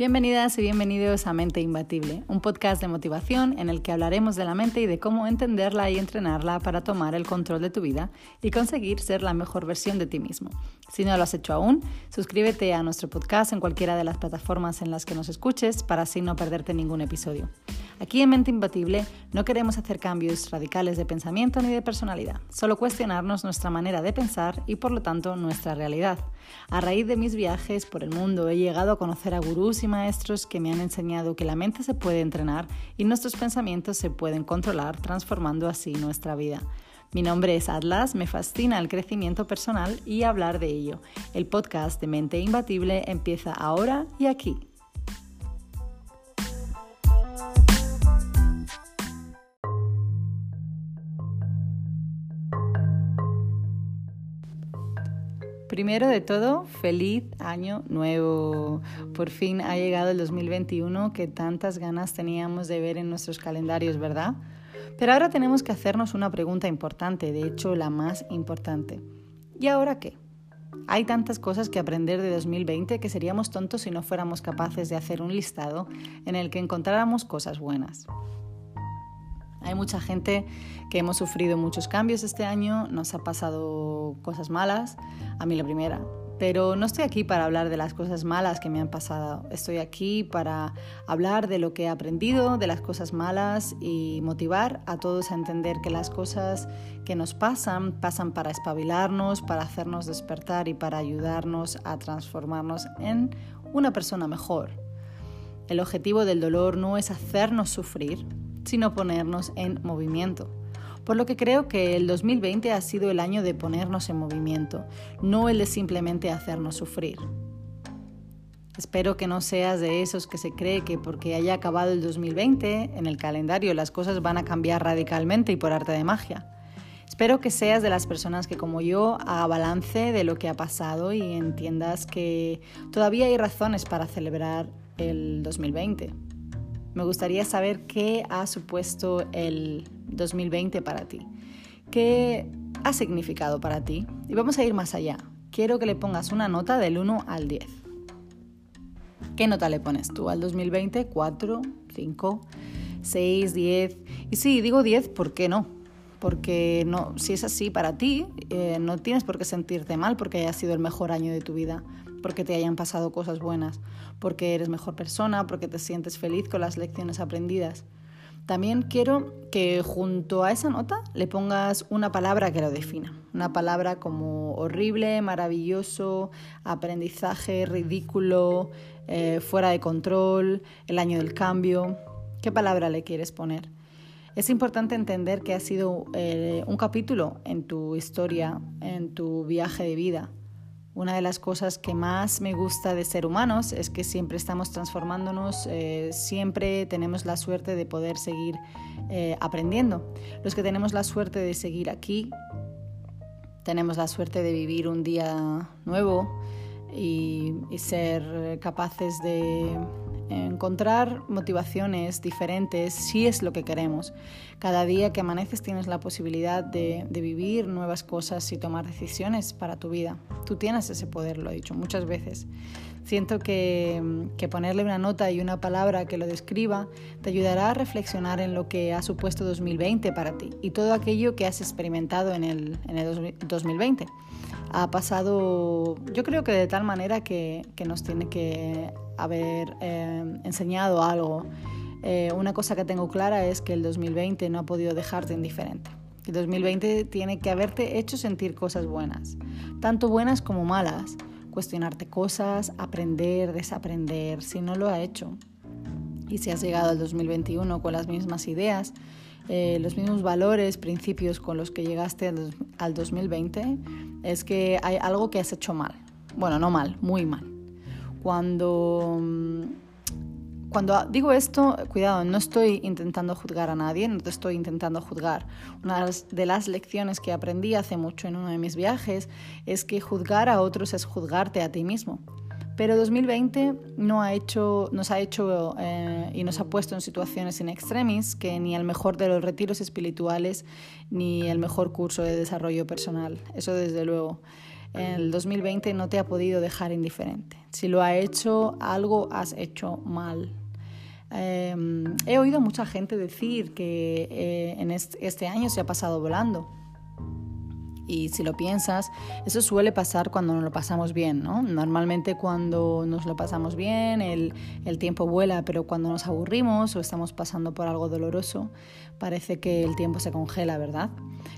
Bienvenidas y bienvenidos a Mente Imbatible, un podcast de motivación en el que hablaremos de la mente y de cómo entenderla y entrenarla para tomar el control de tu vida y conseguir ser la mejor versión de ti mismo. Si no lo has hecho aún, suscríbete a nuestro podcast en cualquiera de las plataformas en las que nos escuches para así no perderte ningún episodio. Aquí en Mente Imbatible no queremos hacer cambios radicales de pensamiento ni de personalidad, solo cuestionarnos nuestra manera de pensar y por lo tanto nuestra realidad. A raíz de mis viajes por el mundo he llegado a conocer a gurús y maestros que me han enseñado que la mente se puede entrenar y nuestros pensamientos se pueden controlar transformando así nuestra vida. Mi nombre es Atlas, me fascina el crecimiento personal y hablar de ello. El podcast de Mente Imbatible empieza ahora y aquí. Primero de todo, feliz año nuevo. Por fin ha llegado el 2021 que tantas ganas teníamos de ver en nuestros calendarios, ¿verdad? Pero ahora tenemos que hacernos una pregunta importante, de hecho la más importante. ¿Y ahora qué? Hay tantas cosas que aprender de 2020 que seríamos tontos si no fuéramos capaces de hacer un listado en el que encontráramos cosas buenas. Hay mucha gente que hemos sufrido muchos cambios este año, nos ha pasado cosas malas, a mí la primera, pero no estoy aquí para hablar de las cosas malas que me han pasado, estoy aquí para hablar de lo que he aprendido, de las cosas malas y motivar a todos a entender que las cosas que nos pasan pasan para espabilarnos, para hacernos despertar y para ayudarnos a transformarnos en una persona mejor. El objetivo del dolor no es hacernos sufrir, sino ponernos en movimiento. Por lo que creo que el 2020 ha sido el año de ponernos en movimiento, no el de simplemente hacernos sufrir. Espero que no seas de esos que se cree que porque haya acabado el 2020 en el calendario las cosas van a cambiar radicalmente y por arte de magia. Espero que seas de las personas que como yo haga balance de lo que ha pasado y entiendas que todavía hay razones para celebrar el 2020. Me gustaría saber qué ha supuesto el 2020 para ti. ¿Qué ha significado para ti? Y vamos a ir más allá. Quiero que le pongas una nota del 1 al 10. ¿Qué nota le pones tú al 2020? ¿4, 5, 6, 10? Y sí, digo 10, ¿por qué no? Porque no, si es así para ti, eh, no tienes por qué sentirte mal porque haya sido el mejor año de tu vida porque te hayan pasado cosas buenas, porque eres mejor persona, porque te sientes feliz con las lecciones aprendidas. También quiero que junto a esa nota le pongas una palabra que lo defina. Una palabra como horrible, maravilloso, aprendizaje, ridículo, eh, fuera de control, el año del cambio. ¿Qué palabra le quieres poner? Es importante entender que ha sido eh, un capítulo en tu historia, en tu viaje de vida. Una de las cosas que más me gusta de ser humanos es que siempre estamos transformándonos, eh, siempre tenemos la suerte de poder seguir eh, aprendiendo. Los que tenemos la suerte de seguir aquí, tenemos la suerte de vivir un día nuevo y ser capaces de encontrar motivaciones diferentes si es lo que queremos. Cada día que amaneces tienes la posibilidad de, vivir nuevas cosas y tomar decisiones para tu vida. Tú tienes ese poder, lo he dicho muchas veces. Siento que, ponerle una nota y una palabra que lo describa te ayudará a reflexionar en lo que ha supuesto 2020 para ti y todo aquello que has experimentado en el, en el 2020 ha pasado, yo creo que de tal manera que, nos tiene que haber eh, enseñado algo. Eh, una cosa que tengo clara es que el 2020 no ha podido dejarte indiferente. El 2020 tiene que haberte hecho sentir cosas buenas, tanto buenas como malas, cuestionarte cosas, aprender, desaprender, si no lo ha hecho. Y si has llegado al 2021 con las mismas ideas, eh, los mismos valores, principios con los que llegaste al 2020, es que hay algo que has hecho mal. Bueno, no mal, muy mal. Cuando, mm, cuando digo esto, cuidado, no estoy intentando juzgar a nadie, no te estoy intentando juzgar. Una de las lecciones que aprendí hace mucho en uno de mis viajes es que juzgar a otros es juzgarte a ti mismo. Pero 2020 no ha hecho, nos ha hecho eh, y nos ha puesto en situaciones in extremis que ni el mejor de los retiros espirituales ni el mejor curso de desarrollo personal. Eso desde luego. el 2020 no te ha podido dejar indiferente. Si lo ha hecho, algo has hecho mal. Em, he oído mucha gente decir que eh, en este año se ha pasado volando. Y si lo piensas, eso suele pasar cuando nos lo pasamos bien, ¿no? Normalmente cuando nos lo pasamos bien, el, el, tiempo vuela, pero cuando nos aburrimos o estamos pasando por algo doloroso, parece que el tiempo se congela, ¿verdad?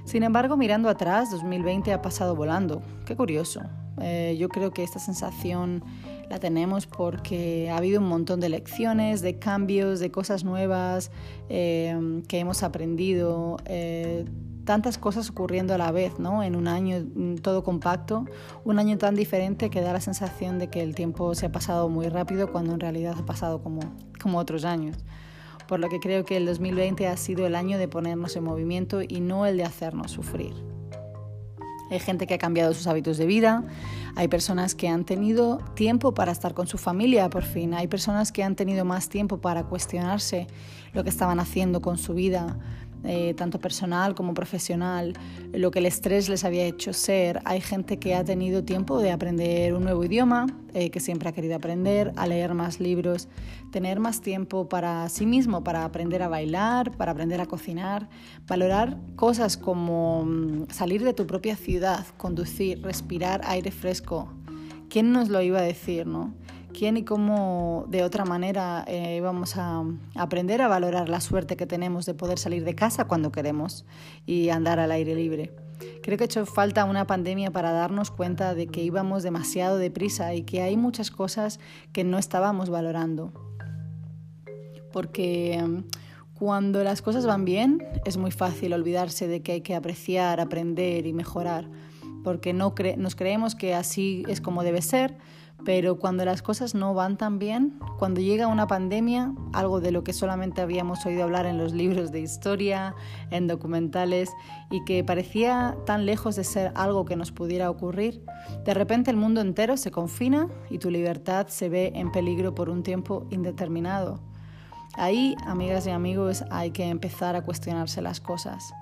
Sin embargo, mirando atrás, 2020 ha pasado volando. Qué curioso. Eh, yo creo que esta sensación la tenemos porque ha habido un montón de lecciones, de cambios, de cosas nuevas eh, que hemos aprendido. Eh, tantas cosas ocurriendo a la vez, ¿no? En un año mm, todo compacto, un año tan diferente que da la sensación de que el tiempo se ha pasado muy rápido cuando en realidad ha pasado como, como otros años. Por lo que creo que el 2020 ha sido el año de ponernos en movimiento y no el de hacernos sufrir. Hay gente que ha cambiado sus hábitos de vida, hay personas que han tenido tiempo para estar con su familia por fin, hay personas que han tenido más tiempo para cuestionarse lo que estaban haciendo con su vida, eh, tanto personal como profesional, lo que el estrés les había hecho ser. Hay gente que ha tenido tiempo de aprender un nuevo idioma, eh, que siempre ha querido aprender, a leer más libros, tener más tiempo para sí mismo, para aprender a bailar, para aprender a cocinar, valorar cosas como mm, salir de tu propia ciudad, conducir, respirar aire fresco. ¿Quién nos lo iba a decir, no? Quién y cómo de otra manera eh, vamos a aprender a valorar la suerte que tenemos de poder salir de casa cuando queremos y andar al aire libre. Creo que ha hecho falta una pandemia para darnos cuenta de que íbamos demasiado deprisa y que hay muchas cosas que no estábamos valorando. Porque mm, cuando las cosas van bien es muy fácil olvidarse de que hay que apreciar, aprender y mejorar, porque no nos creemos que así es como debe ser, pero cuando las cosas no van tan bien, cuando llega una pandemia, algo de lo que solamente habíamos oído hablar en los libros de historia, en documentales, y que parecía tan lejos de ser algo que nos pudiera ocurrir, de repente el mundo entero se confina y tu libertad se ve en peligro por un tiempo indeterminado. Ahí, amigas y amigos, hay que empezar a cuestionarse las cosas.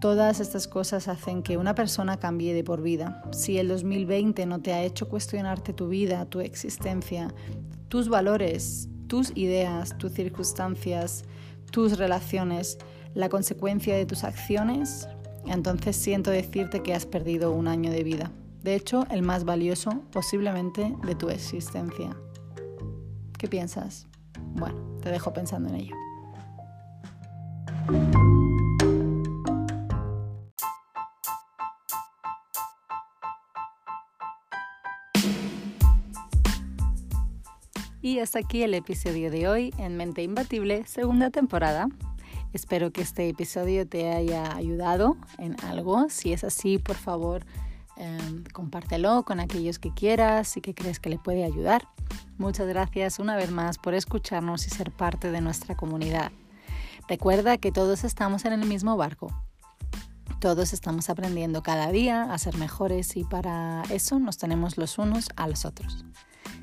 Todas estas cosas hacen que una persona cambie de por vida. Si el 2020 no te ha hecho cuestionarte tu vida, tu existencia, tus valores, tus ideas, tus circunstancias, tus relaciones, la consecuencia de tus acciones, entonces siento decirte que has perdido un año de vida. De hecho, el más valioso posiblemente de tu existencia. ¿Qué piensas? Bueno, te dejo pensando en ello. Y hasta aquí el episodio de hoy en Mente Imbatible, segunda temporada. Espero que este episodio te haya ayudado en algo. Si es así, por favor, em, compártelo con aquellos que quieras y que crees que le puede ayudar. Muchas gracias una vez más por escucharnos y ser parte de nuestra comunidad. Recuerda que todos estamos en el mismo barco. Todos estamos aprendiendo cada día a ser mejores y para eso nos tenemos los unos a los otros.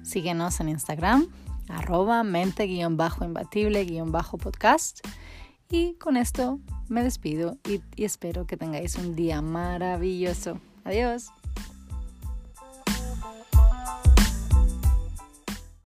Síguenos en Instagram, arroba mente-imbatible-podcast. Y con esto me despido y, y espero que tengáis un día maravilloso. Adiós.